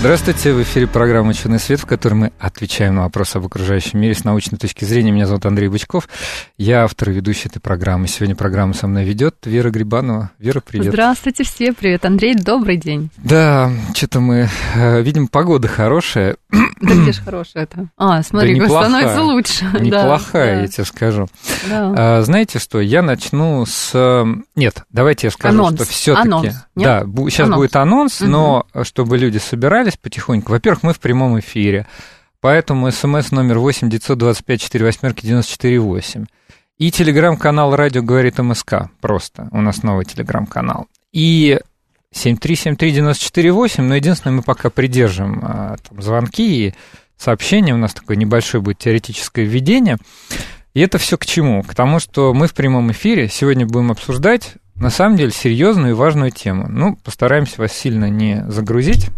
Здравствуйте, в эфире программа «Ученый свет», в которой мы отвечаем на вопросы об окружающем мире с научной точки зрения. Меня зовут Андрей Бычков, я автор и ведущий этой программы. Сегодня программу со мной ведет Вера Грибанова. Вера, привет. Здравствуйте все, привет. Андрей, добрый день. Да, что-то мы, э, видим, погода хорошая. Да где же хорошая-то? А, смотри, Да становится лучше. Неплохая, Да, я тебе скажу. да. А, знаете что, я начну с... Нет, давайте я скажу, Анонс. что все таки Анонс? Да, сейчас Анонс. будет анонс, но чтобы люди собирались потихоньку. Во-первых, мы в прямом эфире, поэтому смс номер 8 925 48 94 8. И телеграм-канал «Радио говорит МСК». Просто. У нас новый телеграм-канал. И 7373948, но единственное, мы пока придержим а, там, звонки и сообщения. У нас такое небольшое будет теоретическое введение. И это все к чему? К тому, что мы в прямом эфире сегодня будем обсуждать, на самом деле, серьезную и важную тему. Ну, постараемся вас сильно не загрузить.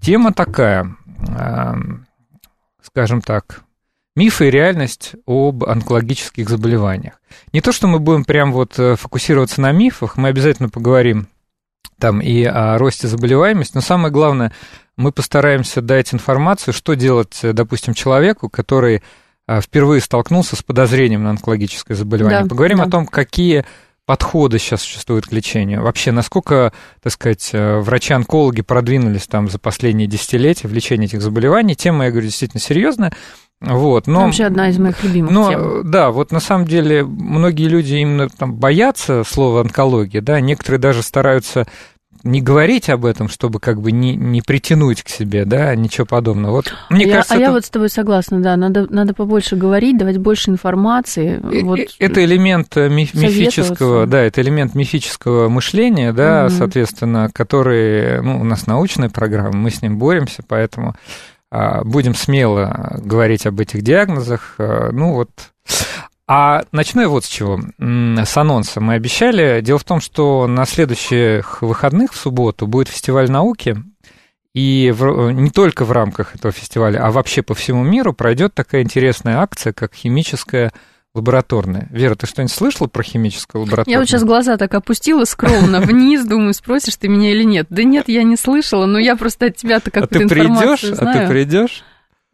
Тема такая, эм, скажем так, мифы и реальность об онкологических заболеваниях. Не то, что мы будем прям вот э, фокусироваться на мифах, мы обязательно поговорим там и о росте заболеваемости, но самое главное, мы постараемся дать информацию, что делать, э, допустим, человеку, который э, впервые столкнулся с подозрением на онкологическое заболевание. Да, Поговорим да. о том, какие подходы сейчас существуют к лечению. Вообще, насколько, так сказать, э, врачи-онкологи продвинулись там за последние десятилетия в лечении этих заболеваний. Тема, я говорю, действительно серьезная. Вот, но... Вообще одна из моих любимых Но, тем. э, да, вот на самом деле многие люди именно там боятся слова онкология, да, некоторые даже стараются не говорить об этом, чтобы как бы не, не притянуть к себе, да, ничего подобного. Вот мне я, кажется, а я это, вот с тобой согласна, да, надо, надо побольше говорить, давать больше информации. э, вот, э, это элемент э, ми- мифического, да, это элемент мифического мышления, да, Мгм. соответственно, который, ну, у нас научная программа, мы с ним боремся, поэтому а, будем смело говорить об этих диагнозах, а, ну вот. А начну я вот с чего, с анонса. Мы обещали. Дело в том, что на следующих выходных в субботу будет фестиваль науки, и в- не только в рамках этого фестиваля, а вообще по всему миру пройдет такая интересная акция, как химическая лабораторная. Вера, ты что-нибудь слышала про химическую лабораторную? Я вот сейчас глаза так опустила скромно вниз, думаю, спросишь ты меня или нет. Да нет, я не слышала, но я просто от тебя-то а какую-то ты придешь? А ты придешь?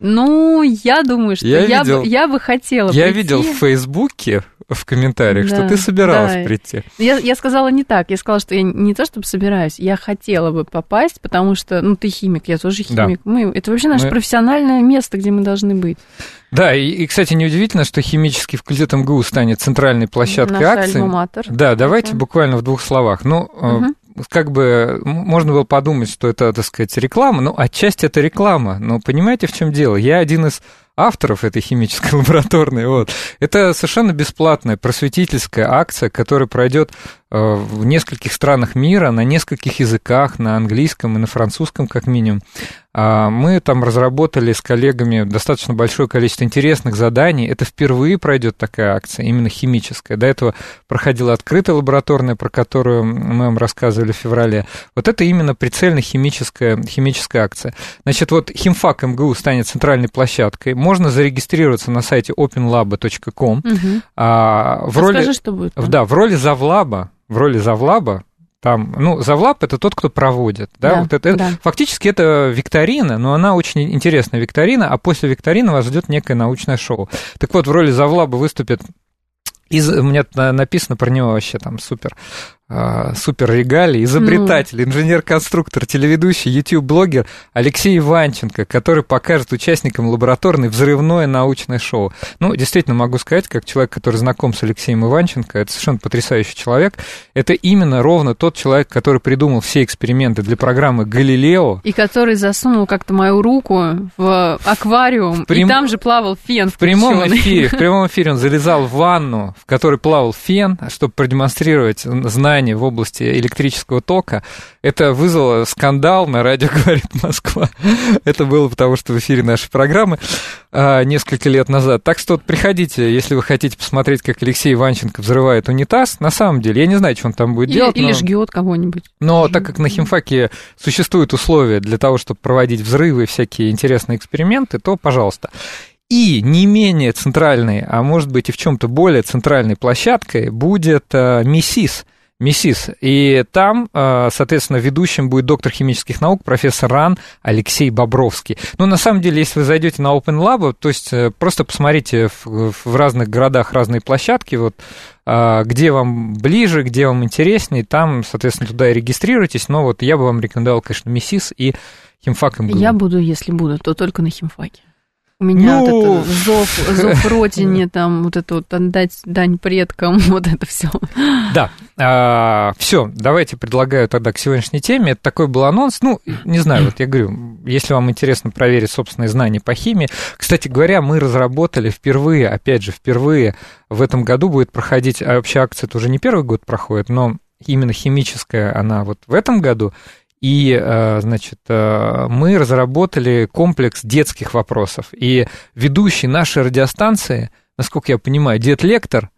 Ну, я думаю, что Я я, видел- бы, я бы хотела Я прийти. видел в Фейсбуке в комментариях, что Да, ты собиралась да. прийти. Я, я сказала не так. Я сказала, что я не то чтобы собираюсь, я хотела бы попасть, потому что, ну, ты химик, я тоже Да. химик. Мы, это вообще наше Мы- профессиональное место, где мы должны быть. Да, и, и, кстати, неудивительно, что химический факультет МГУ станет центральной площадкой Наш акции. альма-матер. Да, давайте Мгм. буквально в двух словах. Ну, Мгм. Как бы можно было подумать, что это, так сказать, реклама, ну, отчасти это реклама. Но понимаете, в чем дело? Я один из авторов этой химической лабораторной. Вот. Это совершенно бесплатная просветительская акция, которая пройдет э, в нескольких странах мира, на нескольких языках, на английском и на французском, как минимум. А, Мы там разработали с коллегами достаточно большое количество интересных заданий. Это впервые пройдет такая акция, именно химическая. До этого проходила открытая лабораторная, про которую мы вам рассказывали в феврале. Вот это именно прицельно химическая, химическая акция. Значит, вот химфак МГУ станет центральной площадкой. Можно зарегистрироваться на сайте openlab.com. Мгм. А, в А роли... Скажи, что будет. В- Да, в роли завлаба, в роли завлаба, там, ну, завлаб это тот, кто проводит, да, Да, вот это, да. фактически это викторина, но она очень интересная викторина, а после викторины вас ждет некое научное шоу. Так вот, в роли завлаба выступит из, у меня написано про него вообще там супер, супер регалий, изобретатель, инженер-конструктор, телеведущий, YouTube-блогер Алексей Иванченко, который покажет участникам лабораторной взрывное научное шоу. Ну, действительно, могу сказать, как человек, который знаком с Алексеем Иванченко, это совершенно потрясающий человек. Это именно ровно тот человек, который придумал все эксперименты для программы «Галилео», И который засунул как-то мою руку в аквариум, прям- и там же плавал фен В прямом эфире, в прямом эфире он залезал в ванну, в которой плавал фен, чтобы продемонстрировать знания в области электрического тока. Это вызвало скандал на радио «Говорит Москва». Это было потому, что в эфире нашей программы а, несколько лет назад. Так что вот приходите, если вы хотите посмотреть, как Алексей Иванченко взрывает унитаз. На самом деле, я не знаю, что он там будет или, делать. Или но... жгет кого-нибудь. Но так как на химфаке существуют условия для того, чтобы проводить взрывы и всякие интересные эксперименты, то пожалуйста. И не менее центральной, а может быть и в чем-то более центральной площадкой будет э, МИСИС. МИСИС. И там, э, соответственно, ведущим будет доктор химических наук, профессор РАН Алексей Бобровский. Ну, на самом деле, если вы зайдете на Open Lab, то есть э, просто посмотрите в, разных городах разные площадки, вот, где вам ближе, где вам интереснее, там, соответственно, туда и регистрируйтесь. Но вот я бы вам рекомендовал, конечно, МИСИС и химфак МГУ. Я буду, если буду, то только на химфаке. У меня ну... вот это зов, зов родине, там вот это вот отдать дань предкам, вот это все. Да, а, все, давайте предлагаю тогда к сегодняшней теме. Это такой был анонс. Ну, не знаю, вот я говорю, если вам интересно проверить собственные знания по химии. Кстати говоря, мы разработали впервые, опять же, впервые в этом году будет проходить, а вообще акция это уже не первый год проходит, но именно химическая она вот в этом году. И, э, значит, э, мы разработали комплекс детских вопросов. И ведущий нашей радиостанции, насколько я понимаю, дед-лектор,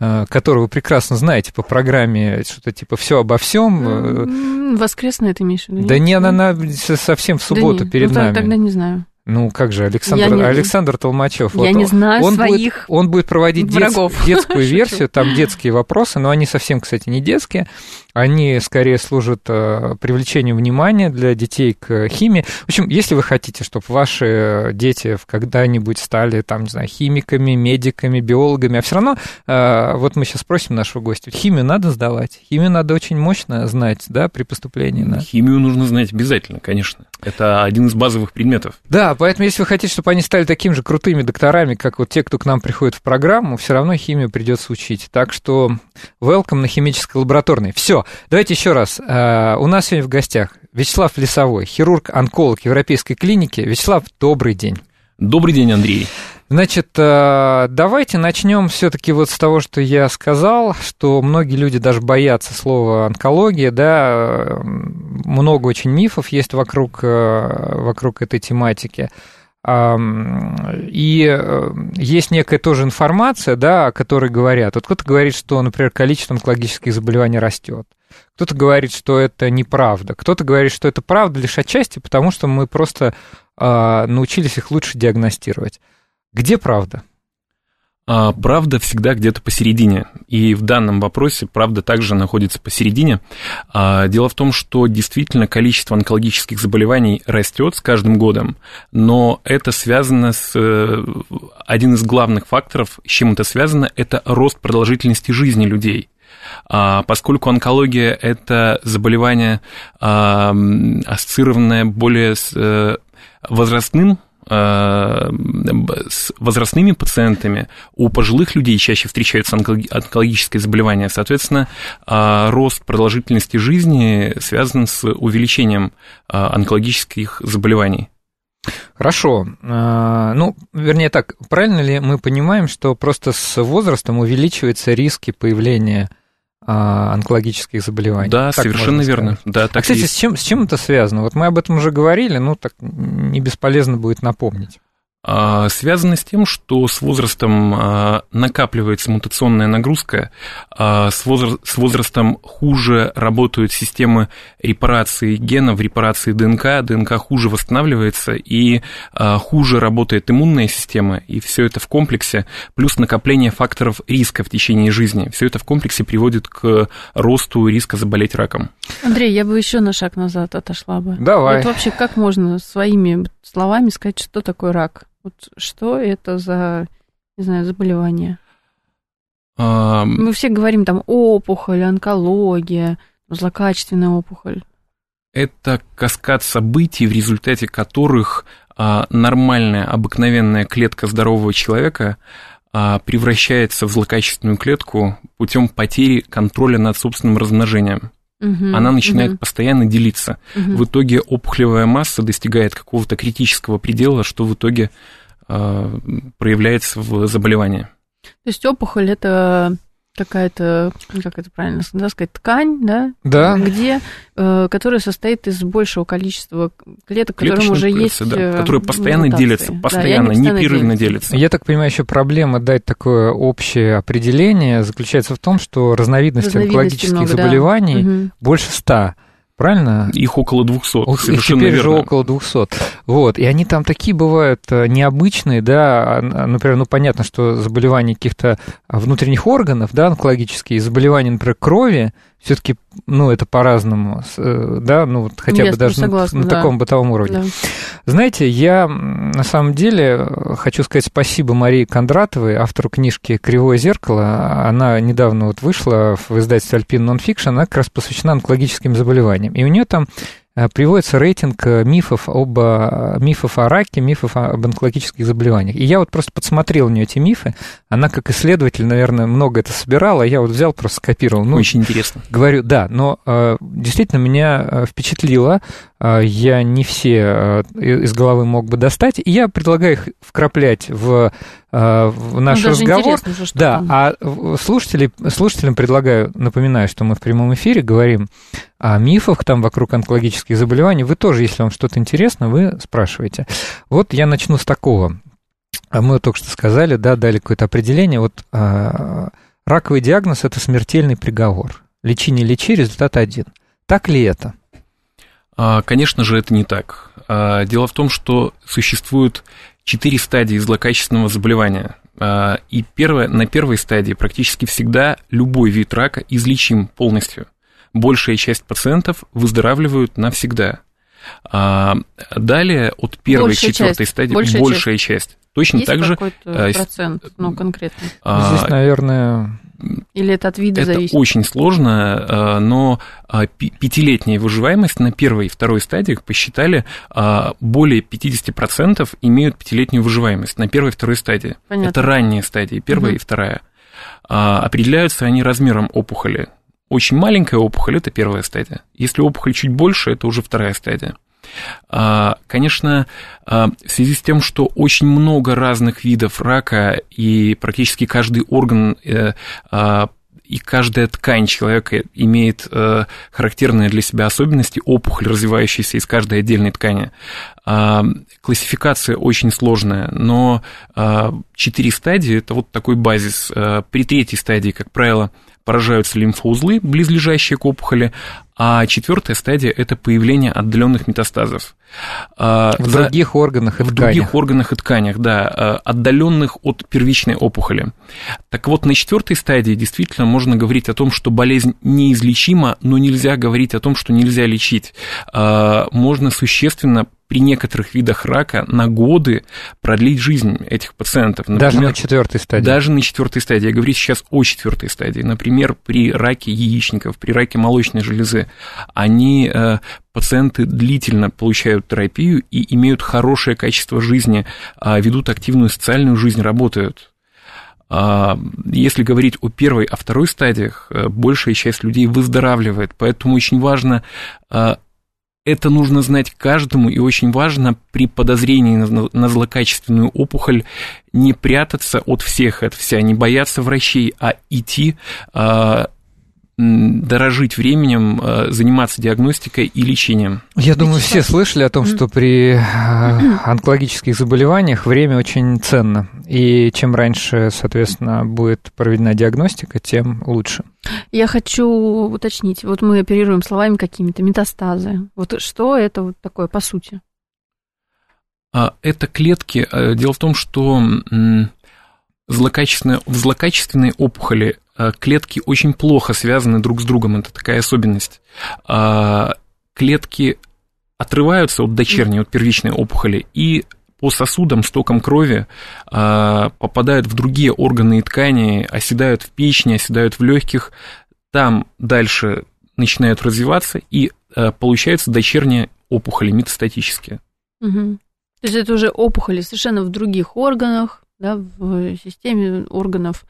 э, которого вы прекрасно знаете по программе что-то типа все обо всем. Воскресная ты имеешь в виду? Да нет, она совсем в субботу да перед ну, нами. Тогда не знаю. Ну, как же, Александр, не... Александр Толмачев. Я вот не знаю он своих будет, Он будет проводить врагов. Дет, детскую версию, там детские вопросы, но они совсем, кстати, не детские. Они скорее служат э, привлечению внимания для детей к химии. В общем, если вы хотите, чтобы ваши дети когда-нибудь стали, там, не знаю, химиками, медиками, биологами, а все равно, э, вот мы сейчас спросим нашего гостя, химию надо сдавать? Химию надо очень мощно знать, да, при поступлении на... Химию нужно знать обязательно, конечно. Это один из базовых предметов. Да, поэтому если вы хотите, чтобы они стали такими же крутыми докторами, как вот те, кто к нам приходит в программу, все равно химию придется учить. Так что welcome на химической лабораторной. Все, давайте еще раз. Э, у нас сегодня в гостях Вячеслав Лесовой, хирург-онколог Европейской клиники. Вячеслав, добрый день. Добрый день, Андрей. Значит, э, давайте начнем все-таки вот с того, что я сказал, что многие люди даже боятся слова онкология, да, много очень мифов есть вокруг, э, вокруг этой тематики. И э, есть некая тоже информация, да, о которой говорят. Вот кто-то говорит, что, например, количество онкологических заболеваний растет. Кто-то говорит, что это неправда. Кто-то говорит, что это правда лишь отчасти, потому что мы просто а, научились их лучше диагностировать. Где правда? А, правда всегда где-то посередине. И в данном вопросе правда также находится посередине. А, дело в том, что действительно количество онкологических заболеваний растет с каждым годом, но это связано с... Э, один из главных факторов, с чем это связано, это рост продолжительности жизни людей. А, поскольку онкология – это заболевание, ассоциированное более с э, возрастным с возрастными пациентами, у пожилых людей чаще встречаются онкологические заболевания. Соответственно, э, рост продолжительности жизни связан с увеличением э, онкологических заболеваний. Хорошо. Ну, вернее так, правильно ли мы понимаем, что просто с возрастом увеличиваются риски появления онкологических заболеваний. Да, так совершенно верно. Да, так а, кстати, есть. с чем, с чем это связано? Вот мы об этом уже говорили, ну так не бесполезно будет напомнить. А, связано с тем, что с возрастом а, накапливается мутационная нагрузка, а, с возрастом хуже работают системы репарации генов, репарации ДНК, ДНК хуже восстанавливается и хуже работает иммунная система, и все это в комплексе, плюс накопление факторов риска в течение жизни, все это в комплексе приводит к росту риска заболеть раком. Андрей, я бы еще на шаг назад отошла бы. Давай. Вот вообще как можно своими словами сказать, что такое рак? Вот что это за, не знаю, заболевание? А... Мы все говорим там опухоль, онкология, злокачественная опухоль. Это каскад событий, в результате которых а, нормальная, обыкновенная клетка здорового человека а, превращается в злокачественную клетку путем потери контроля над собственным размножением. Угу, Она начинает угу. постоянно делиться. Угу. В итоге опухолевая масса достигает какого-то критического предела, что в итоге э, проявляется в заболевании. То есть опухоль это какая-то, как это правильно да, сказать, ткань, да? Да. Где, э, которая состоит из большего количества клеток, которым уже есть... Да, э, которые постоянно мутации. делятся, постоянно, да, непрерывно делятся. Я так понимаю, еще проблема дать такое общее определение заключается в том, что разновидностей онкологических много, заболеваний да. больше ста правильно? Их около 200, Их совершенно теперь верно. же около 200. Вот, и они там такие бывают э, необычные, да, а, например, ну, понятно, что заболевания каких-то внутренних органов, да, онкологические, заболевания, например, крови, все-таки, ну, это по-разному, э, да, ну, вот хотя Я бы даже согласна, на, на да. таком бытовом уровне. Да. Знаете, я на самом деле хочу сказать спасибо Марии Кондратовой, автору книжки «Кривое зеркало». Она недавно вот вышла в издательстве «Альпина нон-фикшн», она как раз посвящена онкологическим заболеваниям. И у нее там Э, приводится рейтинг э, мифов, об, э, мифов о раке, мифов об онкологических заболеваниях. И я вот просто подсмотрел у нее эти мифы. Она, как исследователь, наверное, много это собирала, я вот взял, просто скопировал. Ну, Очень интересно. Говорю, да, но действительно меня впечатлило. Я не все из головы мог бы достать. И я предлагаю их вкраплять в в наш ну, разговор. Уже, что да, там. а слушатели, слушателям предлагаю, напоминаю, что мы в прямом эфире говорим о мифах там вокруг онкологических заболеваний. Вы тоже, если вам что-то интересно, вы спрашиваете. Вот я начну с такого. А мы только что сказали, да, дали какое-то определение. Вот э, раковый диагноз – это смертельный приговор. Лечи, не лечи, результат один. Так ли это? А, конечно же, это не так. А, дело в том, что существует четыре стадии злокачественного заболевания. И первое, на первой стадии практически всегда любой вид рака излечим полностью – большая часть пациентов выздоравливают навсегда. А далее от первой большая четвертой часть. стадии большая, большая часть. часть. Точно Есть так же. Какой-то процент, ну, конкретно. А, Здесь, наверное. Или это от вида это зависит? Очень сложно, а, но а, пятилетняя выживаемость на первой и второй стадиях посчитали, более 50% имеют пятилетнюю выживаемость на первой и второй стадии. Понятно. Это ранние стадии, первая угу. и вторая. Определяются они размером опухоли. Очень маленькая опухоль – это первая стадия. Если опухоль чуть больше, это уже вторая стадия. А, конечно, а, в связи с тем, что очень много разных видов рака и практически каждый орган э, а, и каждая ткань человека имеет э, характерные для себя особенности, опухоль, развивающаяся из каждой отдельной ткани. Классификация очень сложная, но четыре стадии – это вот такой базис. При третьей стадии, как правило, поражаются лимфоузлы, близлежащие к опухоли, а четвертая стадия – это появление отдаленных метастазов. А, в За... других органах и в тканях. В других органах и тканях, да, а, отдаленных от первичной опухоли. Так вот, на четвертой стадии действительно можно говорить о том, что болезнь неизлечима, но нельзя говорить о том, что нельзя лечить. А, можно существенно при некоторых видах рака на годы продлить жизнь этих пациентов. Например, даже на четвертой стадии. Даже на четвертой стадии. Я говорю сейчас о четвертой стадии. Например, при раке яичников, при раке молочной железы, они э, пациенты длительно получают терапию и имеют хорошее качество жизни, а ведут активную социальную жизнь, работают. А, если говорить о первой, о второй стадиях, э, большая часть людей выздоравливает, поэтому очень важно э, это нужно знать каждому, и очень важно при подозрении на злокачественную опухоль не прятаться от всех, от вся, не бояться врачей, а идти а, дорожить временем, э, заниматься диагностикой и лечением. Я думаю, все слышали о том, что при э, онкологических заболеваниях время очень ценно. И чем раньше, соответственно, будет проведена диагностика, тем лучше. Я хочу уточнить. Вот мы оперируем словами какими-то метастазы. Вот что это вот такое по сути? А, это клетки. Э, дело в том, что злокачественные, в злокачественной опухоли Э, клетки очень плохо связаны друг с другом, это такая особенность. А, клетки отрываются от дочерней, от первичной опухоли, и по сосудам, стокам крови а, попадают в другие органы и ткани, оседают в печени, оседают в легких, там дальше начинают развиваться, и а, получаются дочерние опухоли метастатические. Угу. То есть это уже опухоли совершенно в других органах, да, в системе органов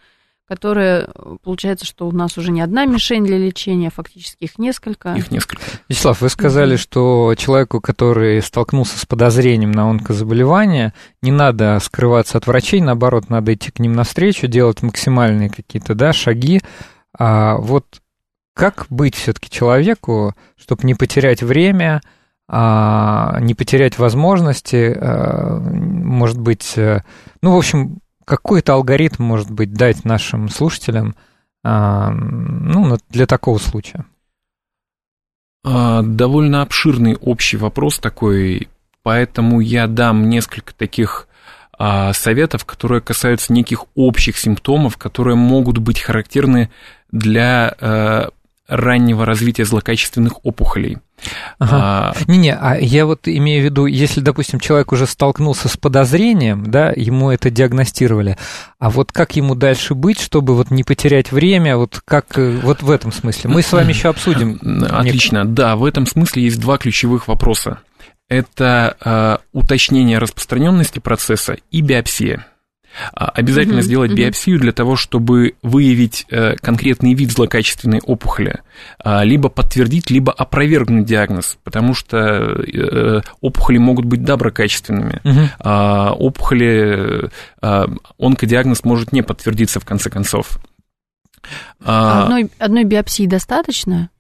которые, получается, что у нас уже не одна мишень для лечения, а фактически их несколько. Их несколько. Вячеслав, вы сказали, что человеку, который столкнулся с подозрением на онкозаболевание, не надо скрываться от врачей, наоборот, надо идти к ним навстречу, делать максимальные какие-то да, шаги. А вот как быть все-таки человеку, чтобы не потерять время, не потерять возможности, а, может быть, э, ну, в общем, какой-то алгоритм, может быть, дать нашим слушателям а, ну, для такого случая? А, довольно обширный общий вопрос такой, поэтому я дам несколько таких а, советов, которые касаются неких общих симптомов, которые могут быть характерны для раннего развития злокачественных опухолей. Ага. А, Не-не, а я вот имею в виду, если, допустим, человек уже столкнулся с подозрением, да, ему это диагностировали, а вот как ему дальше быть, чтобы вот не потерять время, вот как э, вот в этом смысле? Мы с вами еще обсудим. Отлично, да, в этом смысле есть два ключевых вопроса. Это э, уточнение распространенности процесса и биопсия. А, обязательно угу, сделать угу. биопсию для того, чтобы выявить э, конкретный вид злокачественной опухоли, а, либо подтвердить, либо опровергнуть диагноз, потому что э, опухоли могут быть доброкачественными. Угу. Опухоли, онкодиагноз может не подтвердиться в конце концов. Одной, одной биопсии достаточно?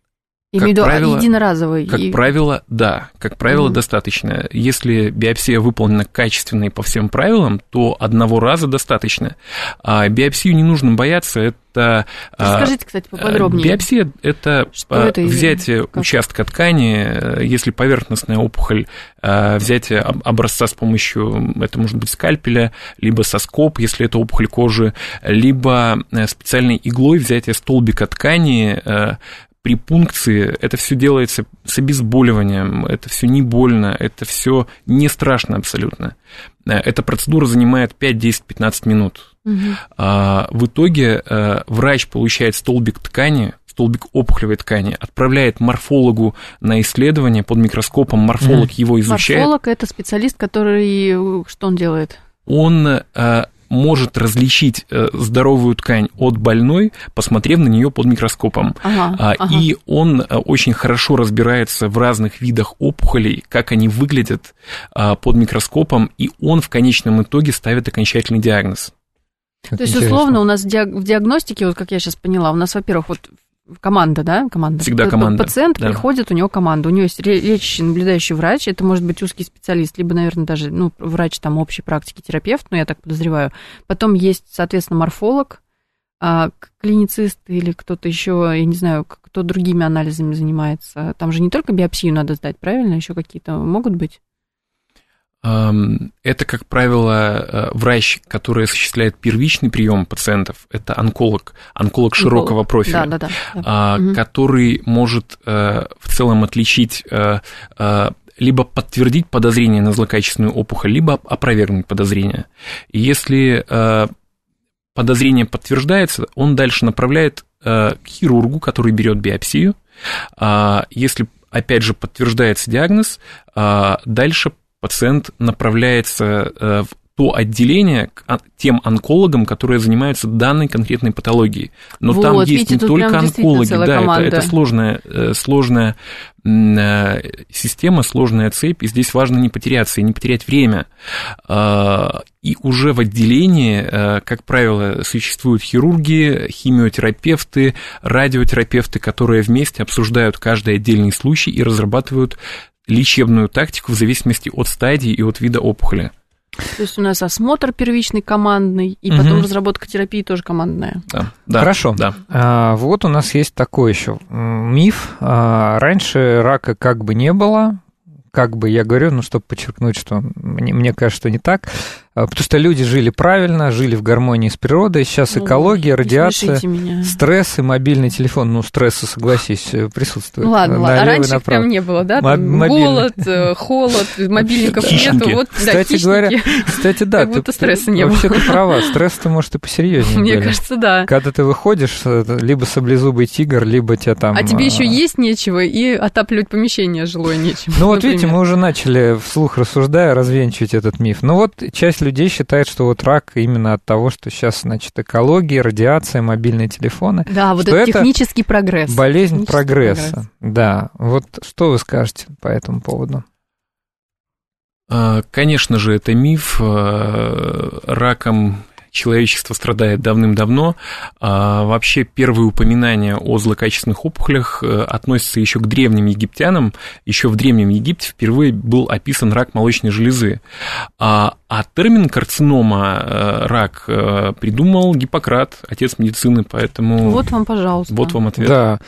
Я имею в виду правило, единоразовый. Как и... правило, да. Как правило, mm. достаточно. Если биопсия выполнена качественно и по всем правилам, то одного раза достаточно. А биопсию не нужно бояться. Это, а, Расскажите, кстати, поподробнее. Биопсия – это, Что это взятие как? участка ткани, если поверхностная опухоль, а, взятие образца с помощью, это может быть скальпеля, либо соскоп, если это опухоль кожи, либо э, специальной иглой взятие столбика ткани, э, при пункции это все делается с обезболиванием, это все не больно, это все не страшно абсолютно. Э, эта процедура занимает 5, 10, 15 минут. Угу. А, в итоге а, врач получает столбик ткани, столбик опухолевой ткани, отправляет морфологу на исследование под микроскопом, морфолог угу. его изучает. Морфолог это специалист, который что он делает? Он а, может различить э, здоровую ткань от больной, посмотрев на нее под микроскопом. Ага, а, ага. И он э, очень хорошо разбирается в разных видах опухолей, как они выглядят а, под микроскопом, и он в конечном итоге ставит окончательный диагноз. То есть, интересно. условно, у нас в диагностике, вот как я сейчас поняла, у нас, во-первых, вот команда, да, команда. Всегда команда. Пациент да. приходит, у него команда, у него есть лечащий, наблюдающий врач, это может быть узкий специалист, либо, наверное, даже, ну, врач там общей практики, терапевт, ну, я так подозреваю. Потом есть, соответственно, морфолог, а, клиницист или кто-то еще, я не знаю, кто другими анализами занимается. Там же не только биопсию надо сдать, правильно? Еще какие-то могут быть? Это, как правило, э, врач, который осуществляет первичный прием пациентов, это онколог, онколог широкого профиля, да, да, да, да. который может э, в целом отличить э, либо подтвердить подозрение на злокачественную опухоль, либо опровергнуть подозрение. И если подозрение подтверждается, он дальше направляет к хирургу, который берет биопсию. А если опять же подтверждается диагноз, дальше пациент направляется э, в то отделение к тем онкологам, которые занимаются данной конкретной патологией. Но вот, там есть видите, не только онкологи, да, это, это сложная, э, сложная э, система, сложная цепь, и здесь важно не потеряться и не потерять время. И уже в отделении, как правило, существуют хирурги, химиотерапевты, радиотерапевты, которые вместе обсуждают каждый отдельный случай и разрабатывают лечебную тактику в зависимости от стадии и от вида опухоли. То есть у нас осмотр первичный командный, и потом угу. разработка терапии тоже командная. Да, да Хорошо. Да. А, вот у нас есть такой еще миф. А, раньше рака как бы не было, как бы я говорю, ну, чтобы подчеркнуть, что мне, мне кажется, что не так. А, потому что люди жили правильно, жили в гармонии с природой. Сейчас ну, экология, радиация, стресс и мобильный телефон. Ну, стрессы, согласись, э, присутствуют. Ну, ладно, ладно. А раньше направо. прям не было, да? Там голод, э, холод, мобильников нету. Вот, кстати да, говоря, кстати, да. Как будто стресса не было. Вообще ты права, стресс-то, может, и посерьезнее Мне были. кажется, да. Когда ты выходишь, либо саблезубый тигр, либо тебя там... А тебе еще есть нечего, и отапливать помещение жилое нечем. Ну, вот видите, мы уже начали вслух рассуждая развенчивать этот миф. Ну, вот часть часть людей считает, что вот рак именно от того, что сейчас, значит, экология, радиация, мобильные телефоны. Да, вот это технический прогресс. Болезнь прогресса. Прогресс. Да. Вот что вы скажете по этому поводу? А, конечно же, это миф. А, раком человечество страдает давным-давно. А вообще первые упоминания о злокачественных опухолях э, относятся еще к древним египтянам. Еще в Древнем Египте впервые был описан рак молочной железы. А, а термин карцинома, э, рак, э, придумал Гиппократ, отец медицины, поэтому... Вот вам, пожалуйста. Вот вам ответ. Да.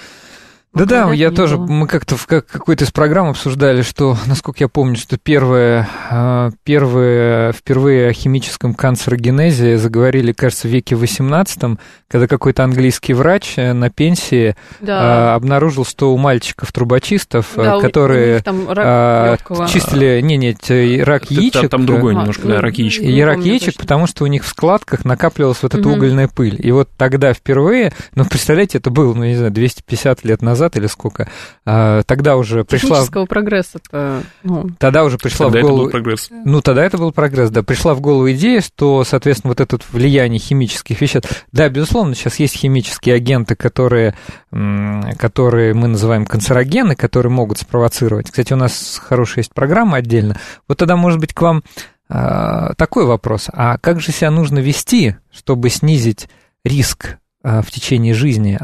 Да-да, я тоже, было. мы как-то в как, какой-то из программ обсуждали, что, насколько я помню, что первое, а, первое, впервые о химическом канцерогенезе заговорили, кажется, в веке XVIII, когда какой-то английский врач э, на пенсии да. а, обнаружил, что у мальчиков-трубочистов, да, которые а, чистили, не, не, рак яичек. Там, там другой немножко, да, рак яичек. И рак яичек, потому что у них в складках накапливалась вот эта угу. угольная пыль. И вот тогда впервые, ну, представляете, это было, ну, не знаю, 250 лет назад, назад или сколько, а, тогда уже пришла... Технического прогресса-то... Ну... Тогда уже пришла тогда в голову... это был прогресс. Ну, тогда это был прогресс, да. Пришла в голову идея, что, соответственно, вот это влияние химических веществ... Да, безусловно, сейчас есть химические агенты, которые, которые мы называем канцерогены, которые могут спровоцировать. Кстати, у нас хорошая есть программа отдельно. Вот тогда, может быть, к вам а, такой вопрос. А как же себя нужно вести, чтобы снизить риск в течение жизни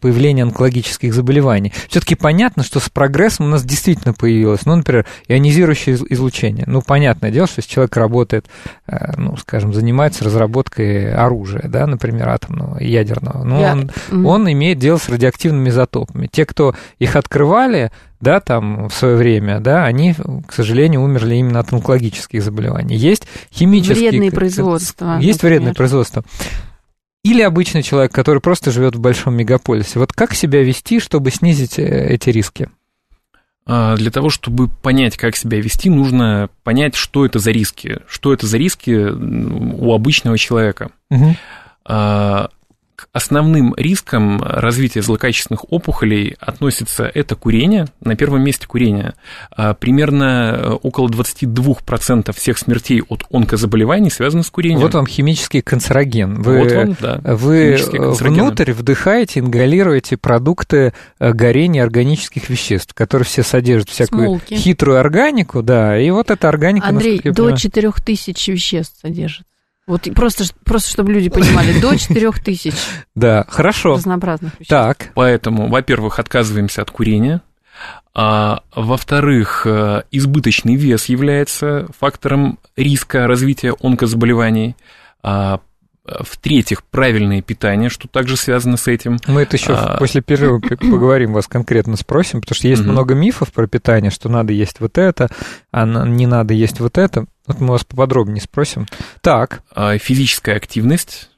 появления онкологических заболеваний. Все-таки понятно, что с прогрессом у нас действительно появилось, ну, например, ионизирующее излучение. Ну, понятное дело, что если человек работает, э, ну, скажем, занимается разработкой оружия, да, например, атомного, ядерного, ну, он, он имеет дело с радиоактивными изотопами. Те, кто их открывали, да, там в свое время, да, они, к сожалению, умерли именно от онкологических заболеваний. Есть химические... Вредные производства. Есть например. вредные производства. Или обычный человек, который просто живет в большом мегаполисе. Вот как себя вести, чтобы снизить э, эти риски? А, для того, чтобы понять, как себя вести, нужно понять, что это за риски. Что это за риски у обычного человека. Угу основным риском развития злокачественных опухолей относится это курение, на первом месте курение. А, примерно э, около 22% всех смертей от онкозаболеваний связаны с курением. Вот вам химический канцероген. Вы, вот вам, да, вы внутрь вдыхаете, ингалируете продукты э, горения органических веществ, которые все содержат всякую Смолки. хитрую органику, да, и вот эта органика... Андрей, до 4000 веществ содержит. Вот просто, просто чтобы люди понимали, до 4 тысяч. Да, хорошо. Разнообразных веществ. Так. Поэтому, во-первых, отказываемся от курения. А, во-вторых, э, избыточный вес является фактором риска развития онкозаболеваний. А, в-третьих, правильное питание, что также связано с этим. Мы это еще а... после перерыва поговорим, вас конкретно спросим, потому что есть угу. много мифов про питание, что надо есть вот это, а не надо есть вот это. Вот мы вас поподробнее спросим. Так. А, физическая активность.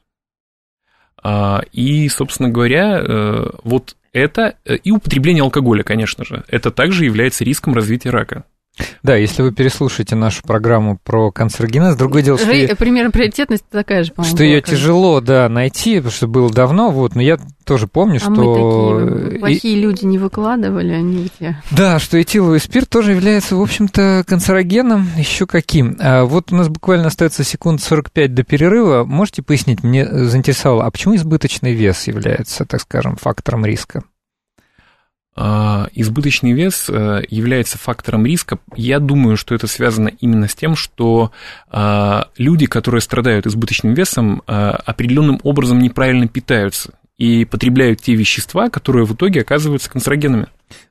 А, и, собственно говоря, э, вот это э, и употребление алкоголя, конечно же, это также является риском развития рака. Да, если вы переслушаете нашу программу про канцерогенез, другое дело, что... Примерно приоритетность такая же, по-моему. Что ее тяжело, да, найти, потому что было давно, вот, но я тоже помню, а что... мы такие плохие и... люди не выкладывали, они где... Да, что этиловый спирт тоже является, в общем-то, канцерогеном, еще каким. А вот у нас буквально остается секунд 45 до перерыва. Можете пояснить, мне заинтересовало, а почему избыточный вес является, так скажем, фактором риска? А, избыточный вес э, является фактором риска. Я думаю, что это связано именно с тем, что а, люди, которые страдают избыточным весом, а, определенным образом неправильно питаются и потребляют те вещества, которые в итоге оказываются канцерогенами.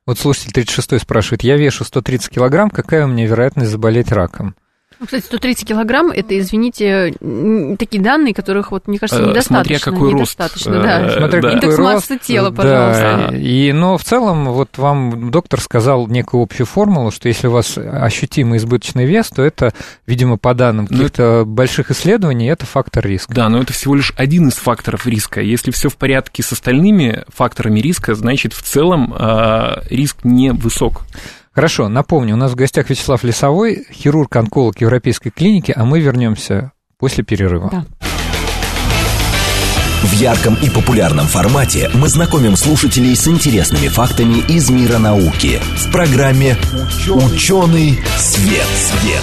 Вот слушатель 36 спрашивает, я вешу 130 килограмм, какая у меня вероятность заболеть раком? Ну, кстати, 130 килограмм, это, извините, такие данные, которых, вот, мне кажется, э, недостаточно. Смотря какой недостаточно, рост. Да. Э, Смотря да. Индекс массы тела, пожалуйста. Да. И, но в целом, вот вам доктор сказал некую общую формулу, что если у вас ощутимый избыточный вес, то это, видимо, по данным ну, каких-то это... больших исследований, это фактор риска. Да, но это всего лишь один из факторов риска. Если все в порядке с остальными факторами риска, значит, в целом э, риск не высок. Хорошо, напомню, у нас в гостях Вячеслав Лесовой, хирург-онколог Европейской клиники, а мы вернемся после перерыва. Да. В ярком и популярном формате мы знакомим слушателей с интересными фактами из мира науки в программе «Ученый свет». свет.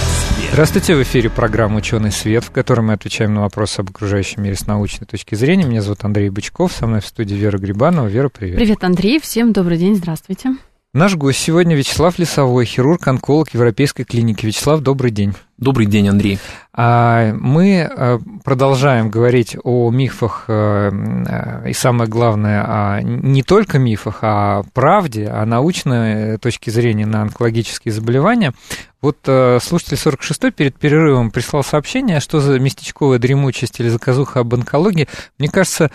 Здравствуйте, в эфире программа «Ученый свет», в которой мы отвечаем на вопросы об окружающем мире с научной точки зрения. Меня зовут Андрей Бычков, со мной в студии Вера Грибанова. Вера, привет. Привет, Андрей, всем добрый день, здравствуйте. Наш гость сегодня Вячеслав Лесовой, хирург-онколог Европейской клиники. Вячеслав, добрый день. Добрый день, Андрей. А, мы э, продолжаем говорить о мифах э, э, и самое главное, о не только мифах, а о правде, о научной точке зрения на онкологические заболевания. Вот слушатель 46-й перед перерывом прислал сообщение, что за местечковая дремучесть или заказуха об онкологии. Мне кажется,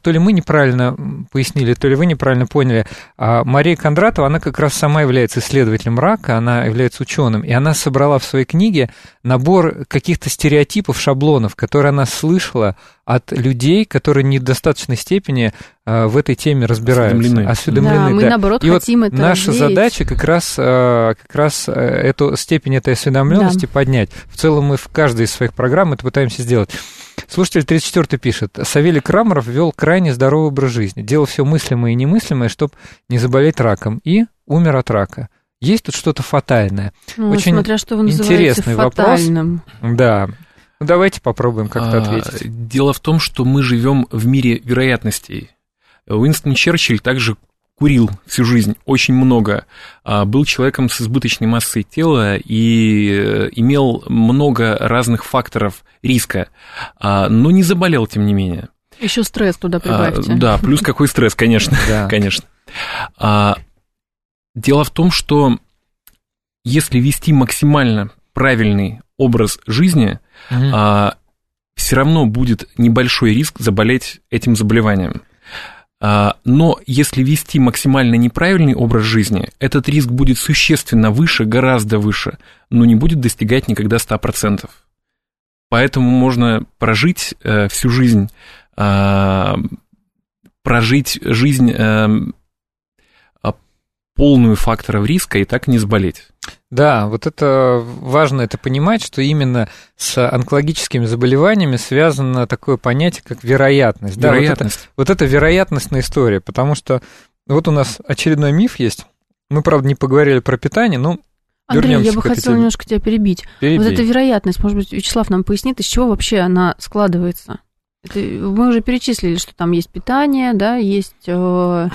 то ли мы неправильно пояснили, то ли вы неправильно поняли. А Мария Кондратова, она как раз сама является исследователем рака, она является ученым, и она собрала в своей книге набор каких-то стереотипов, шаблонов, которые она слышала от людей, которые не в достаточной степени э, в этой теме разбираются. Осведомлены. Осведомлены да, мы, да. наоборот, И хотим вот это наша развеять. задача как раз, э, как раз э, эту степень этой осведомленности да. поднять. В целом мы в каждой из своих программ это пытаемся сделать. Слушатель 34 пишет. Савелий Крамеров вел крайне здоровый образ жизни. Делал все мыслимое и немыслимое, чтобы не заболеть раком. И умер от рака. Есть тут что-то фатальное. Ну, Очень смотря что вы интересный фатальным. вопрос. Да. Ну, давайте попробуем как-то а, ответить. Дело в том, что мы живем в мире вероятностей. Уинстон Черчилль также курил всю жизнь очень много, а, был человеком с избыточной массой тела и э, имел много разных факторов риска, а, но не заболел, тем не менее. Еще стресс туда прибавьте. Да, плюс какой стресс, конечно, конечно. Дело в том, что если вести максимально правильный образ жизни, угу. а, все равно будет небольшой риск заболеть этим заболеванием. А, но если вести максимально неправильный образ жизни, этот риск будет существенно выше, гораздо выше, но не будет достигать никогда 100%. Поэтому можно прожить э, всю жизнь, э, прожить жизнь э, полную факторов риска и так не заболеть. Да, вот это важно это понимать, что именно с онкологическими заболеваниями связано такое понятие, как вероятность. Вероятность. Да, вот это, вот это вероятностная история, потому что вот у нас очередной миф есть. Мы, правда, не поговорили про питание, но Андрей, я бы хотела теме. немножко тебя перебить. Перебей. Вот эта вероятность, может быть, Вячеслав нам пояснит, из чего вообще она складывается? Это, мы уже перечислили, что там есть питание, да, есть э,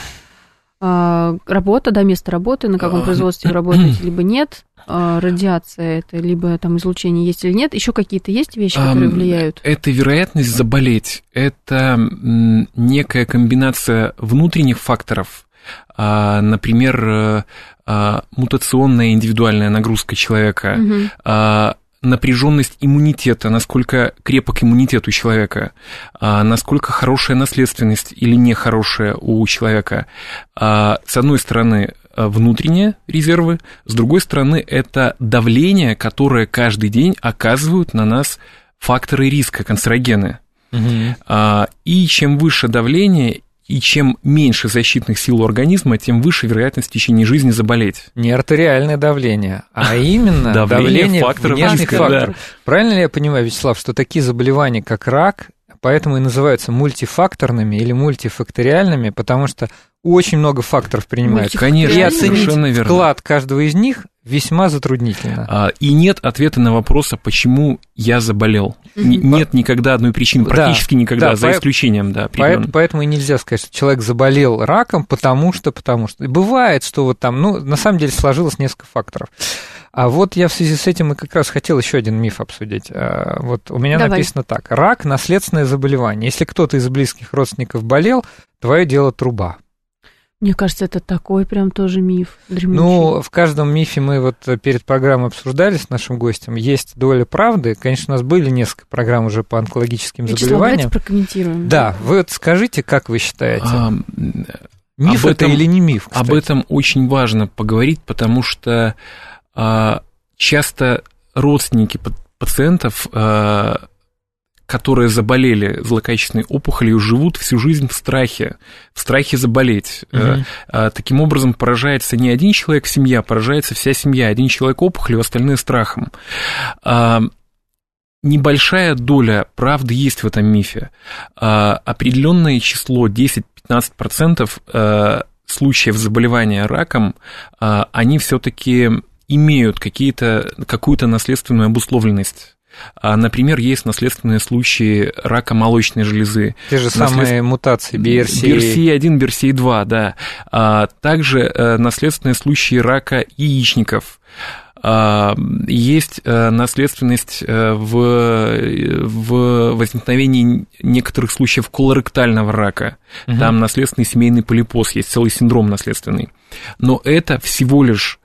работа, да, место работы, на каком производстве вы работаете, либо нет, а, радиация это, либо там излучение есть или нет, еще какие-то есть вещи, которые влияют? Это вероятность заболеть, это некая комбинация внутренних факторов, а, например, мутационная индивидуальная нагрузка человека, угу напряженность иммунитета, насколько крепок иммунитет у человека, а, насколько хорошая наследственность или нехорошая у человека. А, с одной стороны, внутренние резервы, с другой стороны, это давление, которое каждый день оказывают на нас факторы риска, канцерогены. Угу. И чем выше давление, и чем меньше защитных сил у организма, тем выше вероятность в течение жизни заболеть. Не артериальное давление, а именно давление внешних факторов. Правильно ли я понимаю, Вячеслав, что такие заболевания, как рак, поэтому и называются мультифакторными или мультифакториальными, потому что очень много факторов принимается. Конечно, и оценить вклад каждого из них весьма затруднительно. А, и нет ответа на вопрос, а почему я заболел. Нет никогда одной причины, практически да, никогда, да, за по... исключением, да. Поэтому, поэтому и нельзя сказать, что человек заболел раком, потому что, потому что. Бывает, что вот там, ну, на самом деле сложилось несколько факторов. А вот я в связи с этим и как раз хотел еще один миф обсудить. А, вот у меня Давай. написано так. Рак – наследственное заболевание. Если кто-то из близких родственников болел, твое дело труба. Мне кажется, это такой прям тоже миф. Дремучий. Ну, в каждом мифе мы вот перед программой обсуждали с нашим гостем. Есть доля правды. Конечно, у нас были несколько программ уже по онкологическим Вячеслав, заболеваниям. Давайте прокомментируем. Да, вы вот скажите, как вы считаете? А, миф об это или не миф? Кстати? Об этом очень важно поговорить, потому что а, часто родственники пациентов а, которые заболели злокачественной опухолью, живут всю жизнь в страхе, в страхе заболеть. Угу. Таким образом, поражается не один человек в семье, а поражается вся семья. Один человек опухолью, остальные страхом. А, небольшая доля правды есть в этом мифе. Определенное число, 10-15% случаев заболевания раком, они все-таки имеют какие-то, какую-то наследственную обусловленность. А, например, есть наследственные случаи рака молочной железы. Те же Наслед... самые мутации BRCA. BRCA1, BRCA2, да. А также э, наследственные случаи рака яичников. А, есть э, наследственность э, в, в возникновении некоторых случаев колоректального рака. Угу. Там наследственный семейный полипоз, есть целый синдром наследственный. Но это всего лишь